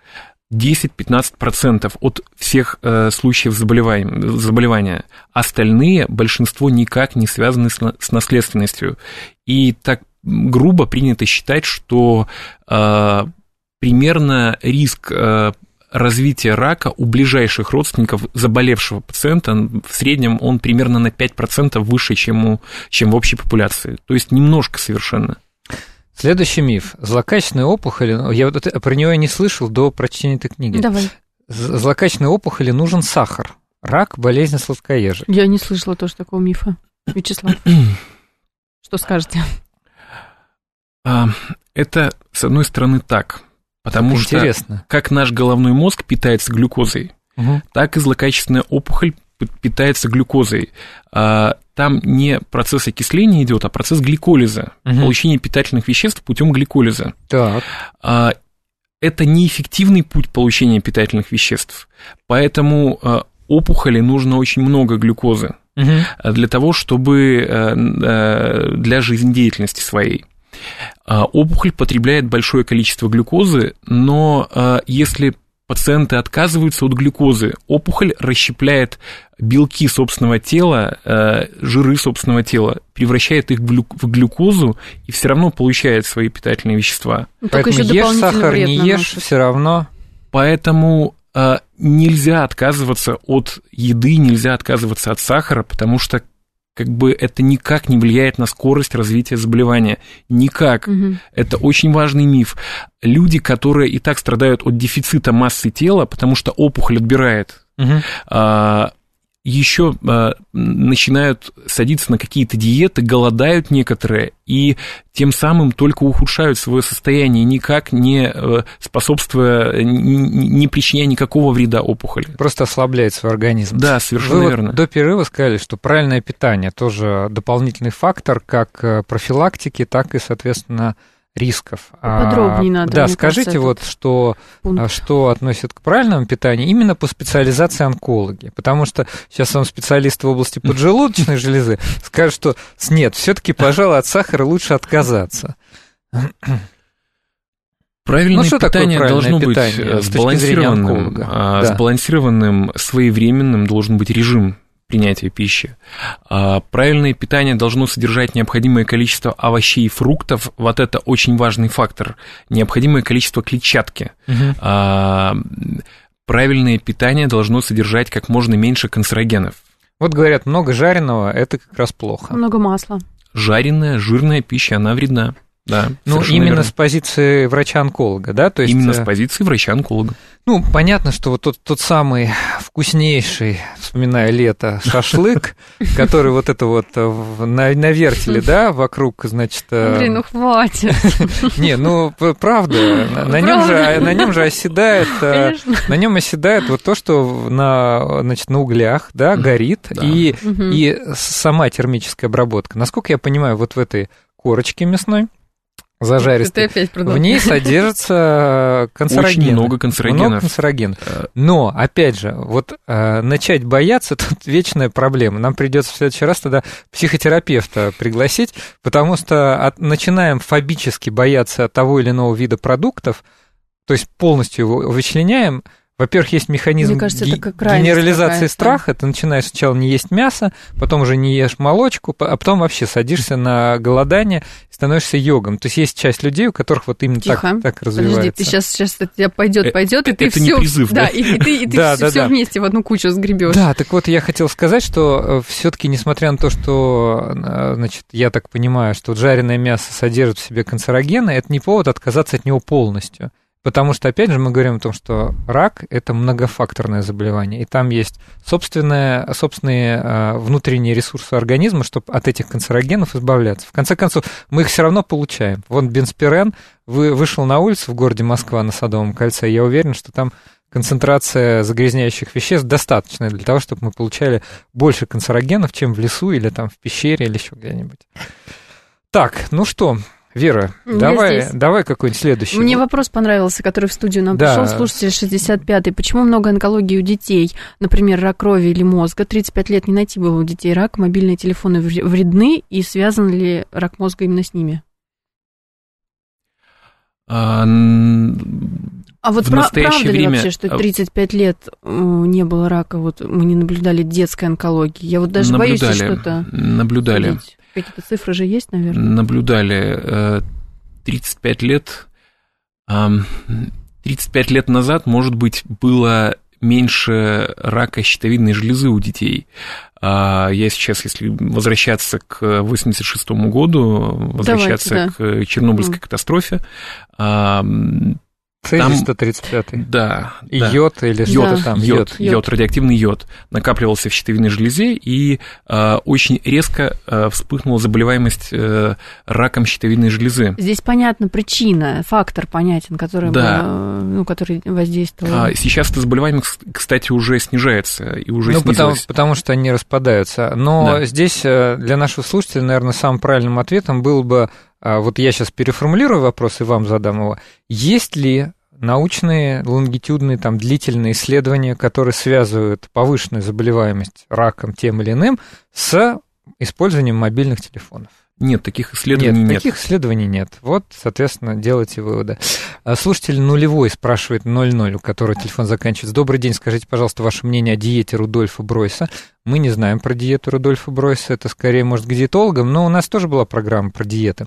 10-15% от всех э, случаев заболевания, заболевания. Остальные, большинство никак не связаны с, с наследственностью. И так грубо принято считать, что э, примерно риск э, развития рака у ближайших родственников заболевшего пациента в среднем он примерно на 5% выше, чем, у, чем в общей популяции. То есть немножко совершенно. Следующий миф. Злокачественная опухоль, я вот про нее не слышал до прочтения этой книги. Давай. Злокачественной опухоли нужен сахар. Рак – болезнь сладкоежек. Я не слышала тоже такого мифа. Вячеслав, что скажете? А, это, с одной стороны, так. Потому это что интересно. как наш головной мозг питается глюкозой, угу. так и злокачественная опухоль питается глюкозой. А, там не процесс окисления идет, а процесс гликолиза, угу. получение питательных веществ путем гликолиза. Так. А, это неэффективный путь получения питательных веществ, поэтому а, опухоли нужно очень много глюкозы угу. для того, чтобы для жизнедеятельности своей. Опухоль потребляет большое количество глюкозы, но если пациенты отказываются от глюкозы. Опухоль расщепляет белки собственного тела, э, жиры собственного тела, превращает их в глюкозу и все равно получает свои питательные вещества. Ну, Поэтому ешь сахар, не ешь, все равно. Поэтому э, нельзя отказываться от еды, нельзя отказываться от сахара, потому что как бы это никак не влияет на скорость развития заболевания. Никак. Угу. Это очень важный миф. Люди, которые и так страдают от дефицита массы тела, потому что опухоль отбирает, угу. Еще а, начинают садиться на какие-то диеты, голодают некоторые, и тем самым только ухудшают свое состояние, никак не э, способствуя, не причиняя никакого вреда опухоли. Просто ослабляет свой организм. Да, совершенно Вы верно. Вот до перерыва сказали, что правильное питание тоже дополнительный фактор как э, профилактики, так и, соответственно, рисков. Подробнее а, надо. Да, скажите кажется, вот, что, пункт. что относит к правильному питанию именно по специализации онкологи, потому что сейчас он специалист в области поджелудочной железы, скажет, что нет, все-таки, пожалуй, от сахара лучше отказаться. Правильное ну, питание должно питание, быть сбалансированным, а, да. сбалансированным, своевременным должен быть режим принятия пищи. А, правильное питание должно содержать необходимое количество овощей и фруктов. Вот это очень важный фактор. Необходимое количество клетчатки. Угу. Правильное питание должно содержать как можно меньше канцерогенов. Вот говорят, много жареного – это как раз плохо. Много масла. Жареная, жирная пища, она вредна. Да, ну, именно верно. с позиции врача-онколога, да? То есть, именно с э, позиции врача-онколога. Ну, понятно, что вот тот, тот самый вкуснейший, вспоминая лето, шашлык, который вот это вот э, на, на вертеле, да, вокруг, значит... Э, Блин, ну хватит. Не, ну, правда, на нем же, на нем же оседает, на нем оседает вот то, что на, значит, на углях, да, горит, и, и сама термическая обработка. Насколько я понимаю, вот в этой корочке мясной, зажаристый. В ней содержится канцерогены. Очень много канцерогенов. Много канцерогенов. Э, Но, опять же, вот э, начать бояться тут вечная проблема. Нам придется в следующий раз тогда психотерапевта пригласить, потому что от, начинаем фобически бояться того или иного вида продуктов, то есть полностью его вычленяем, во-первых, есть механизм кажется, ге- генерализации страха. Ты начинаешь сначала не есть мясо, потом уже не ешь молочку, а потом вообще садишься на голодание и становишься йогом. То есть есть часть людей, у которых вот именно Тихо. так, так развивается. Подожди, ты сейчас, сейчас это тебя пойдет, пойдет, и ты это все. Не призыв, да, и, и ты, и ты да, все, да, все да. вместе в одну кучу сгребешь. Да, так вот я хотел сказать, что э, все-таки, несмотря на то, что, э, значит, я так понимаю, что жареное мясо содержит в себе канцерогены, это не повод отказаться от него полностью. Потому что, опять же, мы говорим о том, что рак – это многофакторное заболевание, и там есть собственные, собственные э, внутренние ресурсы организма, чтобы от этих канцерогенов избавляться. В конце концов, мы их все равно получаем. Вон бенспирен вы, вышел на улицу в городе Москва на Садовом кольце, я уверен, что там концентрация загрязняющих веществ достаточная для того, чтобы мы получали больше канцерогенов, чем в лесу или там в пещере или еще где-нибудь. Так, ну что, Вера, Я давай, здесь. давай какой-нибудь следующий. Мне вопрос понравился, который в студию нам да. пришел, слушатель 65-й. Почему много онкологии у детей? Например, рак крови или мозга. 35 лет не найти было у детей рак, мобильные телефоны вредны, и связан ли рак мозга именно с ними? А, вот в пра- правда время... ли вообще, что 35 а лет не было рака, вот мы не наблюдали детской онкологии? Я вот даже наблюдали, боюсь что-то... Наблюдали. Судить. Какие-то цифры же есть, наверное? Наблюдали 35 э, лет. 35 лет назад, может быть, было меньше рака щитовидной железы у детей. А я сейчас, если возвращаться к 86 году, возвращаться Давайте, да. к Чернобыльской mm. катастрофе, Цезий 135. Да. И да. йод или что-то там. Йод, йод, йод, радиоактивный йод накапливался в щитовидной железе, и э, очень резко э, вспыхнула заболеваемость э, раком щитовидной железы. Здесь понятна причина, фактор понятен, который, да. бы, ну, который воздействовал. А сейчас эта заболеваемость, кстати, уже снижается и уже ну, потому, потому что они распадаются. Но да. здесь э, для нашего слушателя, наверное, самым правильным ответом был бы а, вот я сейчас переформулирую вопрос и вам задам его. Есть ли научные, лонгитюдные, там, длительные исследования, которые связывают повышенную заболеваемость раком тем или иным с использованием мобильных телефонов? Нет, таких исследований нет. Нет, таких исследований нет. Вот, соответственно, делайте выводы. А, слушатель нулевой спрашивает 00, у которого телефон заканчивается. Добрый день, скажите, пожалуйста, ваше мнение о диете Рудольфа Бройса. Мы не знаем про диету Рудольфа Бройса, это скорее, может, к диетологам, но у нас тоже была программа про диеты.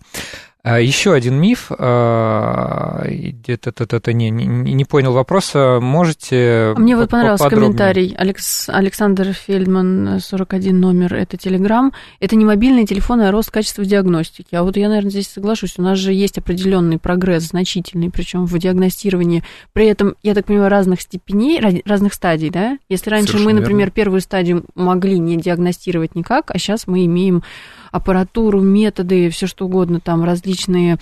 А, Еще один миф, а, это не, не, не понял вопроса, можете Мне вот понравился комментарий, Алекс, Александр Фельдман, 41 номер, это Телеграм, это не мобильные телефоны, а рост качества диагностики. А вот я, наверное, здесь соглашусь, у нас же есть определенный прогресс, значительный, причем в диагностировании, при этом, я так понимаю, разных степеней, разных стадий, да? Если раньше Совершенно мы, например, верно. первую стадию могли не диагностировать никак, а сейчас мы имеем аппаратуру, методы, все что угодно, там различные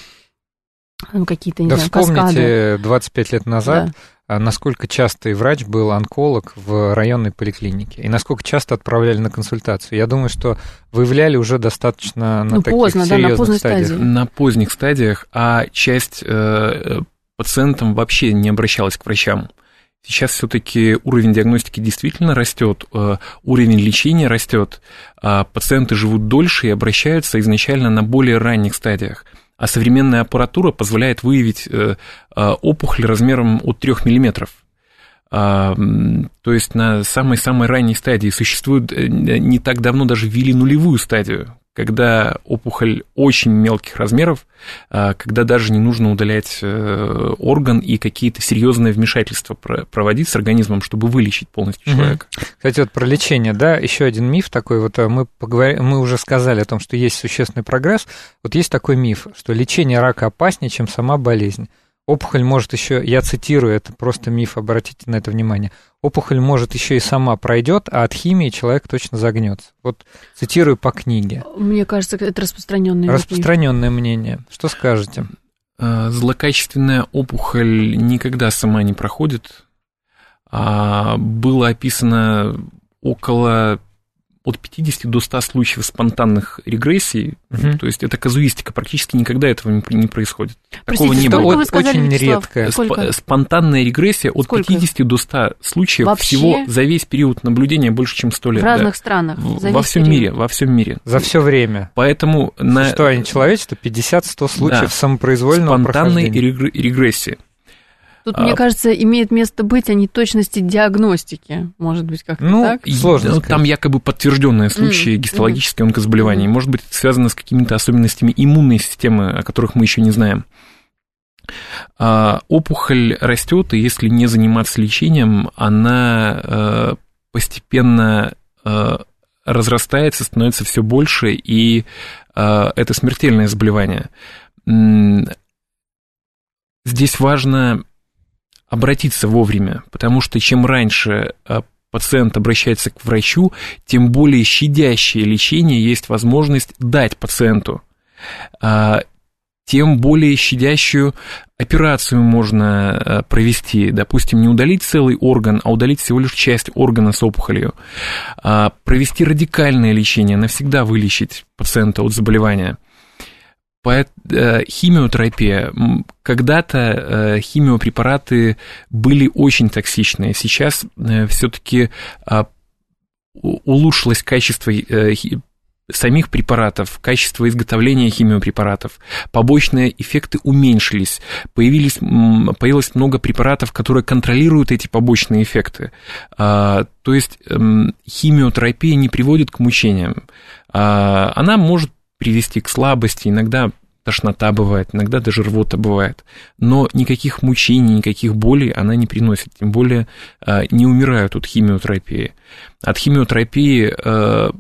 ну, какие-то, не да знаю, вспомните каскады. 25 лет назад, да. А насколько частый врач был онколог в районной поликлинике, и насколько часто отправляли на консультацию. Я думаю, что выявляли уже достаточно на ну, таких поздно, серьезных да, на поздних стадиях. Стадии. На поздних стадиях, а часть э, пациентам вообще не обращалась к врачам. Сейчас все-таки уровень диагностики действительно растет, э, уровень лечения растет, а пациенты живут дольше и обращаются изначально на более ранних стадиях. А современная аппаратура позволяет выявить э, э, опухоль размером от 3 мм. А, то есть на самой-самой ранней стадии существует, не так давно даже ввели нулевую стадию, когда опухоль очень мелких размеров, а, когда даже не нужно удалять э, орган и какие-то серьезные вмешательства проводить с организмом, чтобы вылечить полностью человека. Кстати, вот про лечение, да, еще один миф такой, вот э, мы, поговорили, мы уже сказали о том, что есть существенный прогресс, вот есть такой миф, что лечение рака опаснее, чем сама болезнь. Опухоль может еще, я цитирую, это просто миф, обратите на это внимание, опухоль может еще и сама пройдет, а от химии человек точно загнется. Вот цитирую по книге. Мне кажется, это распространенное Распространенное мнение. Что скажете? Э, злокачественная опухоль никогда сама не проходит. А было описано около от 50 до 100 случаев спонтанных регрессий, угу. то есть это казуистика, практически никогда этого не происходит. Простите, Такого не было. Вы сказали, Очень редко. Сп- спонтанная регрессия от сколько? 50 до 100 случаев Вообще? всего за весь период наблюдения больше, чем 100 лет. В разных да. странах. во всем период. мире, во всем мире. За все время. Поэтому на... Что, они человечество 50-100 случаев да. самопроизвольного Спонтанной регрессии. Тут, а... мне кажется, имеет место быть о неточности диагностики. Может быть, как-то ну, так? Сложно. Ну, там якобы подтвержденные случаи mm-hmm. гистологических онкозаболеваний. Mm-hmm. Может быть, это связано с какими-то особенностями иммунной системы, о которых мы еще не знаем. А, опухоль растет, и если не заниматься лечением, она а, постепенно а, разрастается, становится все больше, и а, это смертельное заболевание. Здесь важно обратиться вовремя, потому что чем раньше э, пациент обращается к врачу, тем более щадящее лечение есть возможность дать пациенту. А, тем более щадящую операцию можно э, провести. Допустим, не удалить целый орган, а удалить всего лишь часть органа с опухолью. А, провести радикальное лечение, навсегда вылечить пациента от заболевания. Э, химиотерапия. Когда-то э, химиопрепараты были очень токсичные. Сейчас все-таки а, улучшилось качество самих препаратов, качество изготовления химиопрепаратов, побочные эффекты уменьшились, появились, появилось много препаратов, которые контролируют эти побочные эффекты. А, то есть эм, химиотерапия не приводит к мучениям. А, она может привести к слабости, иногда тошнота бывает, иногда даже рвота бывает, но никаких мучений, никаких болей она не приносит, тем более а, не умирают от химиотерапии. От химиотерапии э,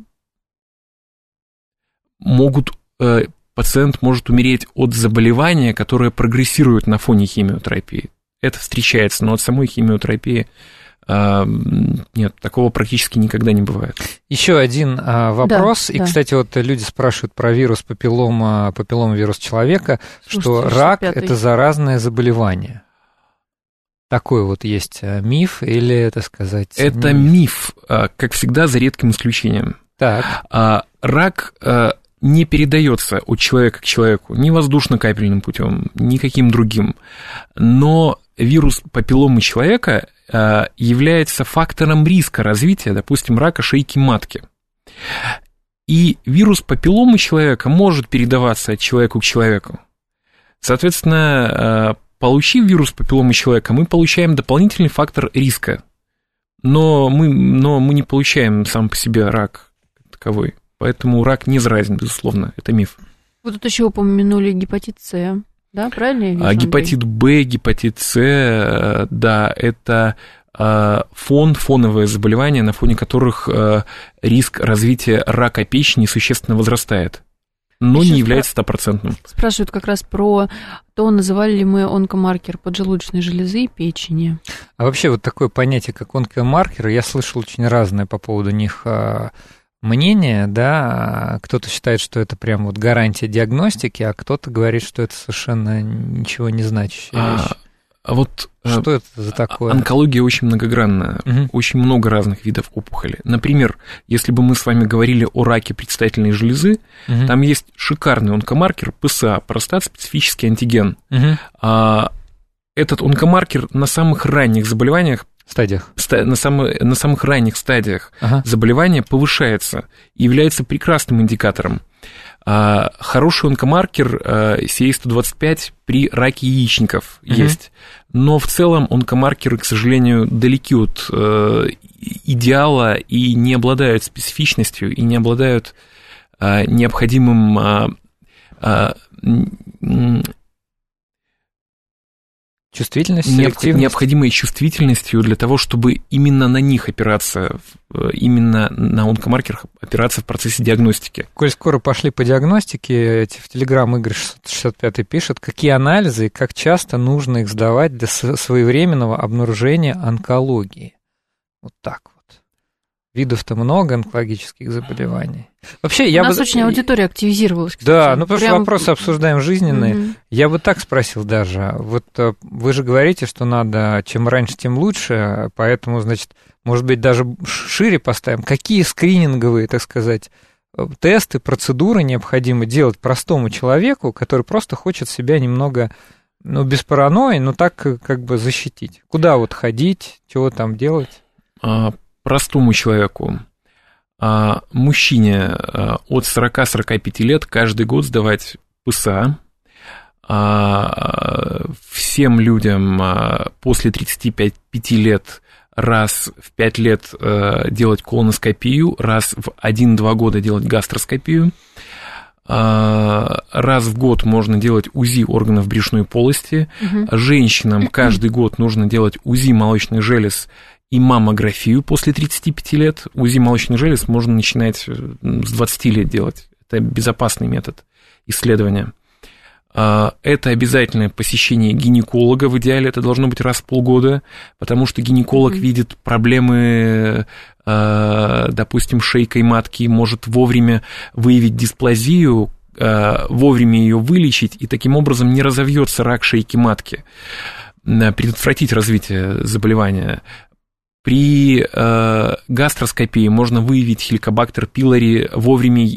могут, э, пациент может умереть от заболевания, которое прогрессирует на фоне химиотерапии. Это встречается, но от самой химиотерапии нет, такого практически никогда не бывает. Еще один а, вопрос. Да, и, да. кстати, вот люди спрашивают про вирус папиллома, папиллома вирус человека, Слушайте, что рак это заразное заболевание. Такой вот есть э, миф или, это сказать... Это миф, миф как всегда, за редким исключением. Так. А, рак не передается от человека к человеку ни воздушно-капельным путем, ни каким другим. Но вирус папилломы человека э, является фактором риска развития, допустим, рака шейки матки. И вирус папилломы человека может передаваться от человека к человеку. Соответственно, э, получив вирус папилломы человека, мы получаем дополнительный фактор риска. Но мы, но мы не получаем сам по себе рак таковой. Поэтому рак не заразен, безусловно, это миф. Вы тут еще упомянули гепатит С, да, правильно я вижу, а, Гепатит Б, гепатит С, э, да, это э, фон, фоновые заболевания, на фоне которых э, риск развития рака печени существенно возрастает но Еще не является стопроцентным. Спрашивают как раз про то, называли ли мы онкомаркер поджелудочной железы и печени. А вообще вот такое понятие, как онкомаркер, я слышал очень разное по поводу них а, мнение, да, кто-то считает, что это прям вот гарантия диагностики, а кто-то говорит, что это совершенно ничего не значащая а, вещь. А вот э, что это за такое? Онкология очень многогранная, угу. очень много разных видов опухоли. Например, если бы мы с вами говорили о раке предстательной железы, угу. там есть шикарный онкомаркер ПСА, простат-специфический антиген. Угу. А, этот онкомаркер на самых ранних заболеваниях стадиях. На, самых, на самых ранних стадиях ага. заболевание повышается и является прекрасным индикатором. А, хороший онкомаркер а, CA125 при раке яичников угу. есть, но в целом онкомаркеры, к сожалению, далеки от э, идеала и не обладают специфичностью, и не обладают а, необходимым Чувствительность, необходимой чувствительностью для того, чтобы именно на них опираться, именно на онкомаркерах опираться в процессе диагностики. Коль скоро пошли по диагностике, эти в Телеграм Игорь 665 пишет, какие анализы и как часто нужно их сдавать для своевременного обнаружения онкологии. Вот так вот. Видов-то много онкологических заболеваний. Вообще, я У нас бы... очень аудитория активизировалась. Кстати. Да, ну потому Прям... что вопросы обсуждаем жизненные. Угу. Я бы так спросил даже. Вот э, вы же говорите, что надо чем раньше, тем лучше, поэтому, значит, может быть, даже шире поставим. Какие скрининговые, так сказать, э, тесты, процедуры необходимо делать простому человеку, который просто хочет себя немного, ну, без паранойи, но так э, как бы защитить? Куда вот ходить, чего там делать? Простому человеку, а, мужчине а, от 40-45 лет каждый год сдавать ПСА, а, всем людям после 35 лет раз в 5 лет делать колоноскопию, раз в 1-2 года делать гастроскопию, раз в год можно делать УЗИ органов брюшной полости, угу. женщинам каждый год нужно делать УЗИ молочных желез и маммографию после 35 лет. УЗИ молочных желез можно начинать э, с 20 лет делать. Это безопасный метод исследования. А, это обязательное посещение гинеколога, в идеале это должно быть раз в полгода, потому что гинеколог mm-hmm. видит проблемы, а, допустим, шейкой матки, может вовремя выявить дисплазию, вовремя ее вылечить, и таким образом не разовьется рак шейки матки, предотвратить развитие заболевания. При гастроскопии можно выявить хеликобактер пилори вовремя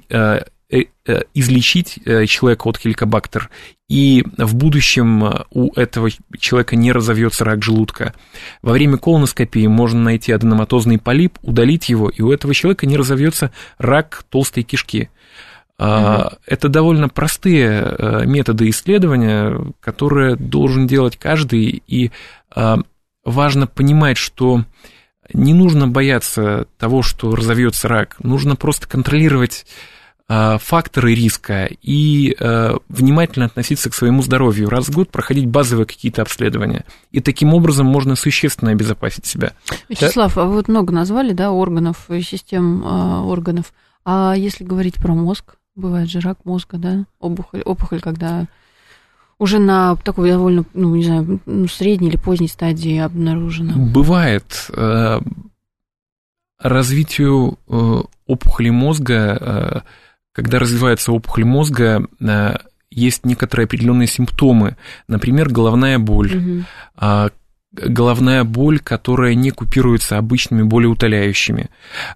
Э, э, излечить э, человека от хеликобактер, и в будущем у этого человека не разовьется рак желудка. Во время колоноскопии можно найти аденоматозный полип, удалить его, и у этого человека не разовьется рак толстой кишки. Угу. Это довольно простые методы исследования, которые должен делать каждый, и важно понимать, что не нужно бояться того, что разовьется рак, нужно просто контролировать Э, факторы риска и э, внимательно относиться к своему здоровью, раз в год проходить базовые какие-то обследования. И таким образом можно существенно обезопасить себя. Вячеслав, а вы вот много назвали, да, органов, систем э, органов. А если говорить про мозг, бывает же рак мозга, да, опухоль, опухоль когда уже на такой довольно, ну, не знаю, ну, средней или поздней стадии обнаружено? Бывает. Развитию опухоли мозга когда развивается опухоль мозга, э, есть некоторые определенные симптомы, например, головная боль. Угу. Головная боль, которая не купируется обычными болеутоляющими.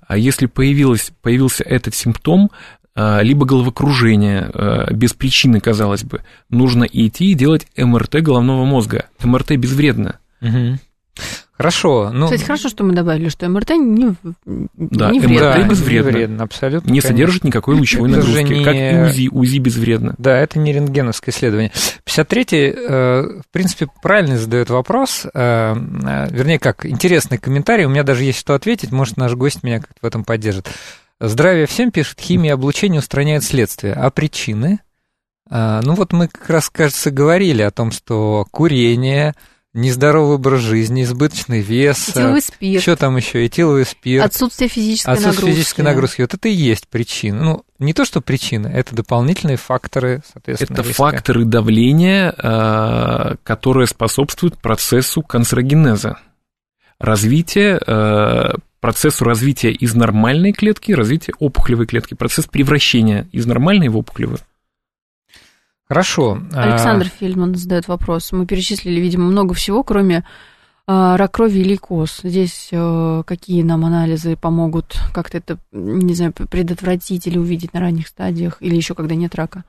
А если появилось, появился этот симптом, либо головокружение э, без причины, казалось бы, нужно идти и делать МРТ головного мозга. МРТ безвредно. Угу. Хорошо. Ну... Кстати, хорошо, что мы добавили, что МРТ не, да, не вредно. МРТ безвредно. Не вредно, абсолютно. Не конечно. содержит никакой лучевой это нагрузки, не... как и УЗИ. УЗИ безвредно. Да, это не рентгеновское исследование. 53-й, э, в принципе, правильно задает вопрос, э, э, вернее, как, интересный комментарий, у меня даже есть что ответить, может, наш гость меня как-то в этом поддержит. Здравия всем, пишет, химия облучения устраняет следствие. А причины? Ну вот мы как раз, кажется, говорили о том, что курение, нездоровый образ жизни, избыточный вес. Этиловый спирт. Что там еще? Этиловый спирт. Отсутствие физической отсутствие нагрузки. физической нагрузки. Вот это и есть причина. Ну, не то, что причина, это дополнительные факторы, соответственно, Это риска. факторы давления, э, которые способствуют процессу канцерогенеза. Развитие, э, процессу развития из нормальной клетки, развития опухолевой клетки, процесс превращения из нормальной в опухолевую. Хорошо. Александр а... Фельдман задает вопрос. Мы перечислили, видимо, много всего, кроме а, рак крови и лейкоз. Здесь а, какие нам анализы помогут как-то это, не знаю, предотвратить или увидеть на ранних стадиях, или еще когда нет рака?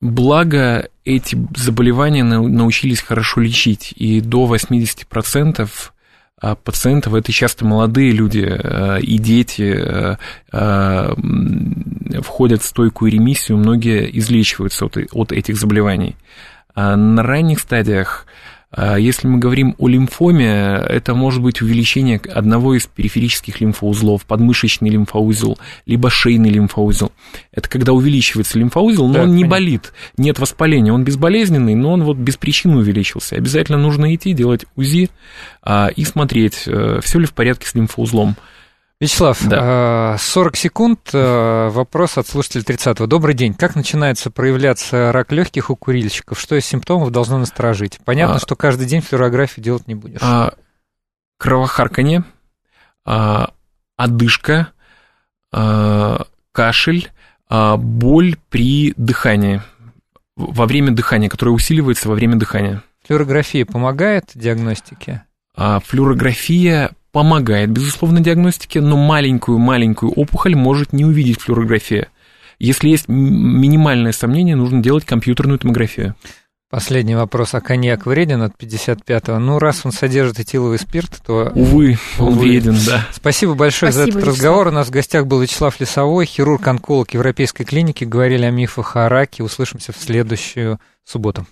Благо, эти заболевания научились хорошо лечить, и до 80% а пациентов это часто молодые люди э, и дети э, э, входят в стойкую ремиссию, многие излечиваются от, этих заболеваний. А на ранних стадиях а если мы говорим о лимфоме, это может быть увеличение одного из периферических лимфоузлов, подмышечный лимфоузел, либо шейный лимфоузел. Это когда увеличивается лимфоузел, но так, он не понятно. болит, нет воспаления, он безболезненный, но он вот без причины увеличился. Обязательно нужно идти, делать УЗИ а, и смотреть, э, все ли в порядке с лимфоузлом. Вячеслав, да. 40 а, секунд. А, вопрос от слушателя 30-го. Добрый день. Как начинается проявляться рак легких у курильщиков? Что из симптомов должно насторожить? Понятно, а, что каждый день флюорографию делать не будешь. А, кровохарканье, а, одышка, а, кашель, а, боль при дыхании, во время дыхания, которая усиливается во время дыхания. Флюорография помогает диагностике? А, флюорография помогает, безусловно, диагностике, но маленькую-маленькую опухоль может не увидеть флюорография. Если есть минимальное сомнение, нужно делать компьютерную томографию. Последний вопрос. А коньяк вреден от 55-го? Ну, раз он содержит этиловый спирт, то... Увы, он Увы. вреден, да. Спасибо большое Спасибо, за этот Вячеслав. разговор. У нас в гостях был Вячеслав Лесовой, хирург-онколог Европейской клиники. Говорили о мифах о раке. Услышимся в следующую субботу.